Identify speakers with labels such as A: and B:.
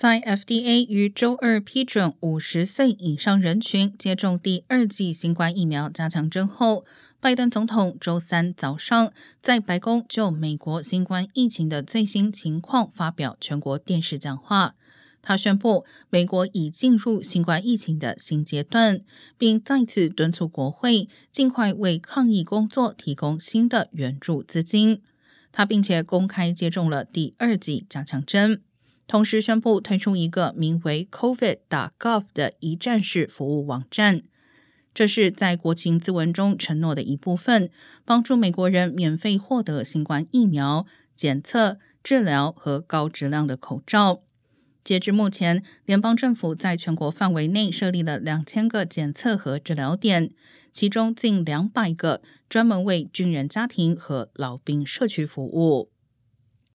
A: 在 FDA 于周二批准五十岁以上人群接种第二剂新冠疫苗加强针后，拜登总统周三早上在白宫就美国新冠疫情的最新情况发表全国电视讲话。他宣布，美国已进入新冠疫情的新阶段，并再次敦促国会尽快为抗疫工作提供新的援助资金。他并且公开接种了第二剂加强针，同时宣布推出一个名为 “COVID.gov” 的一站式服务网站。这是在国情咨文中承诺的一部分，帮助美国人免费获得新冠疫苗、检测、治疗和高质量的口罩。截至目前，联邦政府在全国范围内设立了两千个检测和治疗点，其中近两百个专门为军人家庭和老兵社区服务。